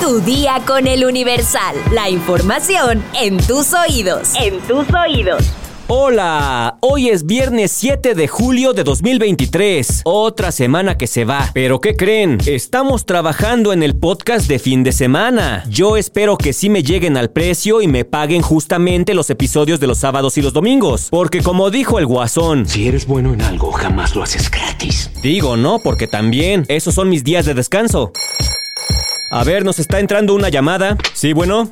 Tu día con el Universal. La información en tus oídos. En tus oídos. Hola, hoy es viernes 7 de julio de 2023, otra semana que se va. Pero ¿qué creen? Estamos trabajando en el podcast de fin de semana. Yo espero que sí me lleguen al precio y me paguen justamente los episodios de los sábados y los domingos. Porque como dijo el guasón, Si eres bueno en algo, jamás lo haces gratis. digo no, porque también, esos son mis días de descanso. A ver, nos está entrando una llamada. Sí, bueno.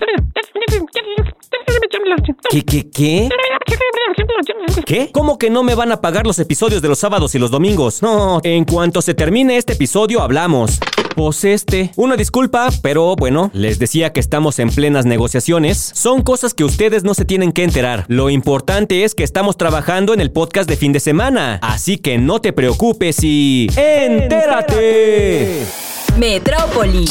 ¿Qué, qué, qué? ¿Qué? ¿Cómo que no me van a pagar los episodios de los sábados y los domingos? No, en cuanto se termine este episodio hablamos. Pues este. Una disculpa, pero bueno, les decía que estamos en plenas negociaciones. Son cosas que ustedes no se tienen que enterar. Lo importante es que estamos trabajando en el podcast de fin de semana. Así que no te preocupes y... ¡Entérate! Metrópoli.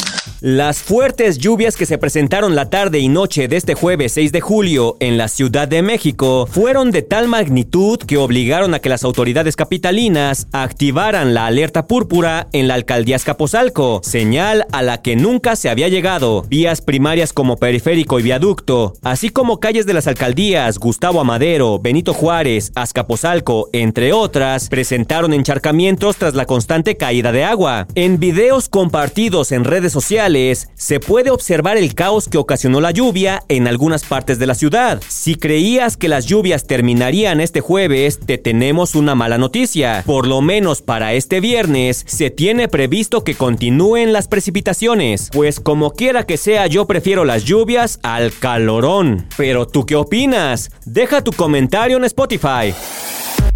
Las fuertes lluvias que se presentaron la tarde y noche de este jueves 6 de julio en la Ciudad de México fueron de tal magnitud que obligaron a que las autoridades capitalinas activaran la alerta púrpura en la alcaldía Escapozalco, señal a la que nunca se había llegado. Vías primarias como Periférico y Viaducto, así como calles de las alcaldías Gustavo Amadero, Benito Juárez, Azcapotzalco, entre otras, presentaron encharcamientos tras la constante caída de agua. En videos compartidos en redes sociales, se puede observar el caos que ocasionó la lluvia en algunas partes de la ciudad. Si creías que las lluvias terminarían este jueves, te tenemos una mala noticia. Por lo menos para este viernes, se tiene previsto que continúen las precipitaciones. Pues como quiera que sea, yo prefiero las lluvias al calorón. Pero tú qué opinas? Deja tu comentario en Spotify.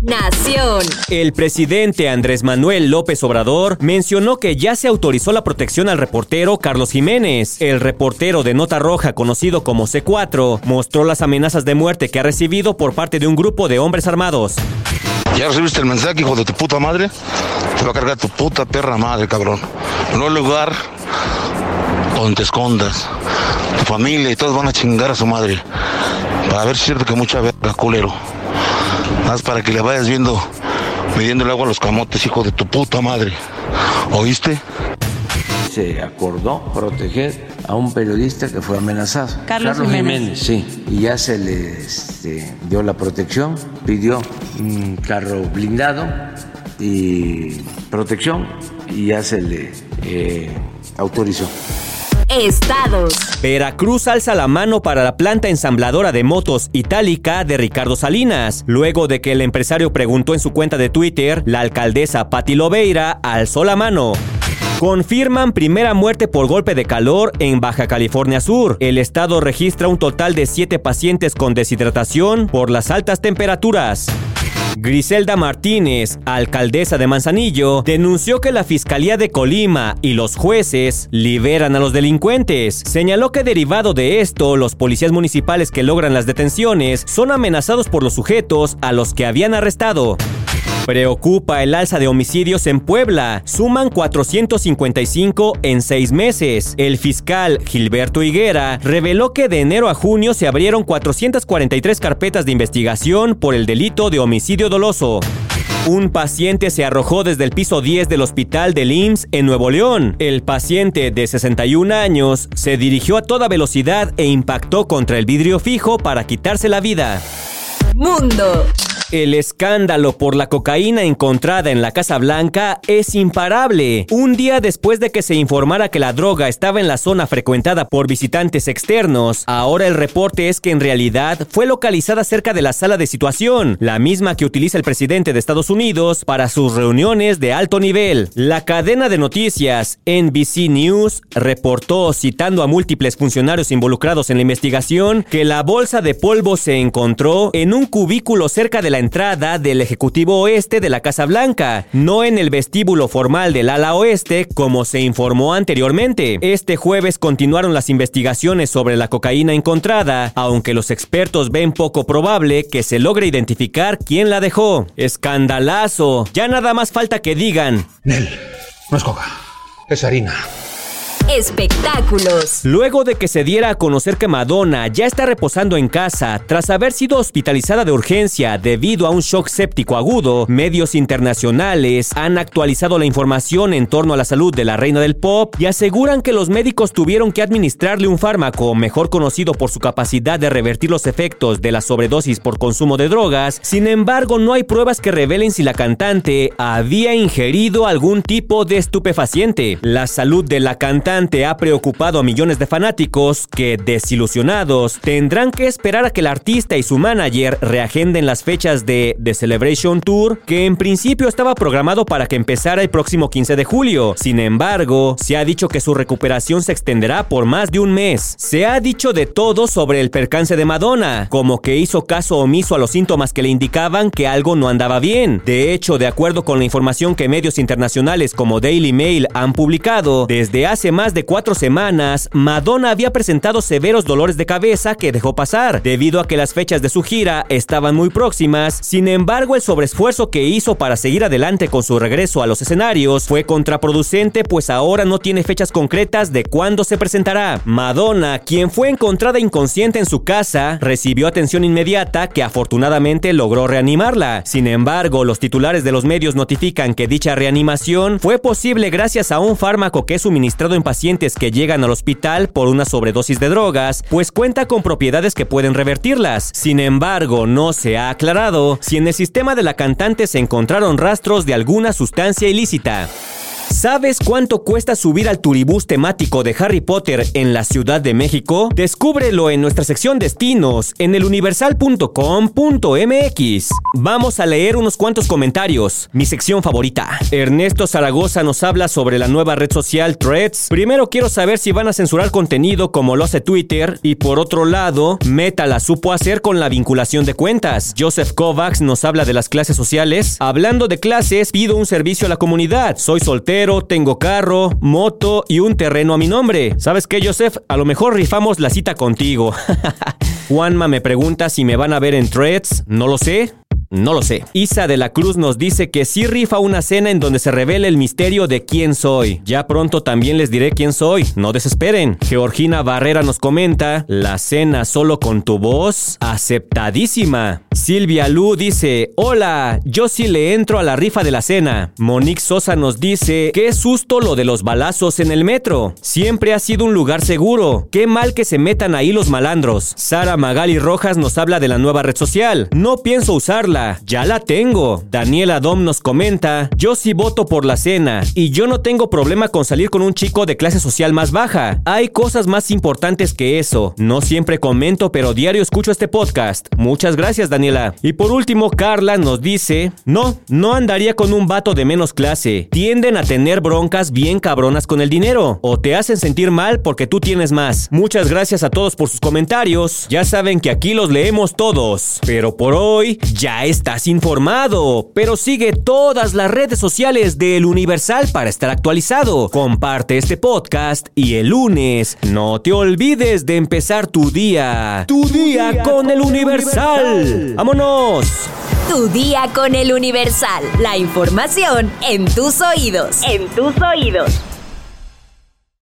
Nación. El presidente Andrés Manuel López Obrador mencionó que ya se autorizó la protección al reportero Carlos Jiménez. El reportero de Nota Roja, conocido como C4, mostró las amenazas de muerte que ha recibido por parte de un grupo de hombres armados. ¿Ya recibiste el mensaje, hijo de tu puta madre? Te va a cargar tu puta perra madre, cabrón. No hay lugar donde te escondas. Tu familia y todos van a chingar a su madre. Para ver si es cierto que mucha verga, culero. Haz para que le vayas viendo, midiendo el agua a los camotes, hijo de tu puta madre. ¿Oíste? se acordó proteger a un periodista que fue amenazado. Carlos Jiménez. Sí, y ya se le este, dio la protección, pidió un carro blindado y protección y ya se le eh, autorizó. Estados. Veracruz alza la mano para la planta ensambladora de motos itálica de Ricardo Salinas. Luego de que el empresario preguntó en su cuenta de Twitter, la alcaldesa Patti Lobeira alzó la mano. Confirman primera muerte por golpe de calor en Baja California Sur. El estado registra un total de 7 pacientes con deshidratación por las altas temperaturas. Griselda Martínez, alcaldesa de Manzanillo, denunció que la Fiscalía de Colima y los jueces liberan a los delincuentes. Señaló que derivado de esto, los policías municipales que logran las detenciones son amenazados por los sujetos a los que habían arrestado. Preocupa el alza de homicidios en Puebla. Suman 455 en seis meses. El fiscal Gilberto Higuera reveló que de enero a junio se abrieron 443 carpetas de investigación por el delito de homicidio doloso. Un paciente se arrojó desde el piso 10 del hospital del IMSS en Nuevo León. El paciente de 61 años se dirigió a toda velocidad e impactó contra el vidrio fijo para quitarse la vida. Mundo. El escándalo por la cocaína encontrada en la Casa Blanca es imparable. Un día después de que se informara que la droga estaba en la zona frecuentada por visitantes externos, ahora el reporte es que en realidad fue localizada cerca de la sala de situación, la misma que utiliza el presidente de Estados Unidos para sus reuniones de alto nivel. La cadena de noticias NBC News reportó, citando a múltiples funcionarios involucrados en la investigación, que la bolsa de polvo se encontró en un cubículo cerca de la entrada del Ejecutivo Oeste de la Casa Blanca, no en el vestíbulo formal del ala oeste como se informó anteriormente. Este jueves continuaron las investigaciones sobre la cocaína encontrada, aunque los expertos ven poco probable que se logre identificar quién la dejó. Escandalazo. Ya nada más falta que digan. Nel, no es coca, es harina. Espectáculos. Luego de que se diera a conocer que Madonna ya está reposando en casa tras haber sido hospitalizada de urgencia debido a un shock séptico agudo, medios internacionales han actualizado la información en torno a la salud de la reina del pop y aseguran que los médicos tuvieron que administrarle un fármaco mejor conocido por su capacidad de revertir los efectos de la sobredosis por consumo de drogas. Sin embargo, no hay pruebas que revelen si la cantante había ingerido algún tipo de estupefaciente. La salud de la cantante ha preocupado a millones de fanáticos que, desilusionados, tendrán que esperar a que el artista y su manager reagenden las fechas de The Celebration Tour, que en principio estaba programado para que empezara el próximo 15 de julio. Sin embargo, se ha dicho que su recuperación se extenderá por más de un mes. Se ha dicho de todo sobre el percance de Madonna, como que hizo caso omiso a los síntomas que le indicaban que algo no andaba bien. De hecho, de acuerdo con la información que medios internacionales como Daily Mail han publicado, desde hace más de cuatro semanas, Madonna había presentado severos dolores de cabeza que dejó pasar, debido a que las fechas de su gira estaban muy próximas. Sin embargo, el sobreesfuerzo que hizo para seguir adelante con su regreso a los escenarios fue contraproducente, pues ahora no tiene fechas concretas de cuándo se presentará. Madonna, quien fue encontrada inconsciente en su casa, recibió atención inmediata que afortunadamente logró reanimarla. Sin embargo, los titulares de los medios notifican que dicha reanimación fue posible gracias a un fármaco que es suministrado en pacientes que llegan al hospital por una sobredosis de drogas, pues cuenta con propiedades que pueden revertirlas. Sin embargo, no se ha aclarado si en el sistema de la cantante se encontraron rastros de alguna sustancia ilícita. ¿Sabes cuánto cuesta subir al turibús temático de Harry Potter en la Ciudad de México? Descúbrelo en nuestra sección Destinos en eluniversal.com.mx. Vamos a leer unos cuantos comentarios. Mi sección favorita. Ernesto Zaragoza nos habla sobre la nueva red social Threads. Primero quiero saber si van a censurar contenido como lo hace Twitter. Y por otro lado, Meta la supo hacer con la vinculación de cuentas. Joseph Kovacs nos habla de las clases sociales. Hablando de clases, pido un servicio a la comunidad. Soy soltero tengo carro, moto y un terreno a mi nombre. ¿Sabes qué, Joseph? A lo mejor rifamos la cita contigo. Juanma me pregunta si me van a ver en threads. No lo sé. No lo sé. Isa de la Cruz nos dice que sí rifa una cena en donde se revela el misterio de quién soy. Ya pronto también les diré quién soy, no desesperen. Georgina Barrera nos comenta, la cena solo con tu voz, aceptadísima. Silvia Lu dice, hola, yo sí le entro a la rifa de la cena. Monique Sosa nos dice, qué susto lo de los balazos en el metro. Siempre ha sido un lugar seguro. Qué mal que se metan ahí los malandros. Sara Magali Rojas nos habla de la nueva red social. No pienso usarla ya la tengo. Daniela Dom nos comenta, yo sí voto por la cena y yo no tengo problema con salir con un chico de clase social más baja. Hay cosas más importantes que eso. No siempre comento, pero diario escucho este podcast. Muchas gracias, Daniela. Y por último, Carla nos dice, no, no andaría con un vato de menos clase. Tienden a tener broncas bien cabronas con el dinero o te hacen sentir mal porque tú tienes más. Muchas gracias a todos por sus comentarios. Ya saben que aquí los leemos todos. Pero por hoy ya estás informado, pero sigue todas las redes sociales del Universal para estar actualizado. Comparte este podcast y el lunes no te olvides de empezar tu día. Tu, día, con, el Universal. ¡Vámonos! Tu día con el Universal. La información en tus oídos. En tus oídos.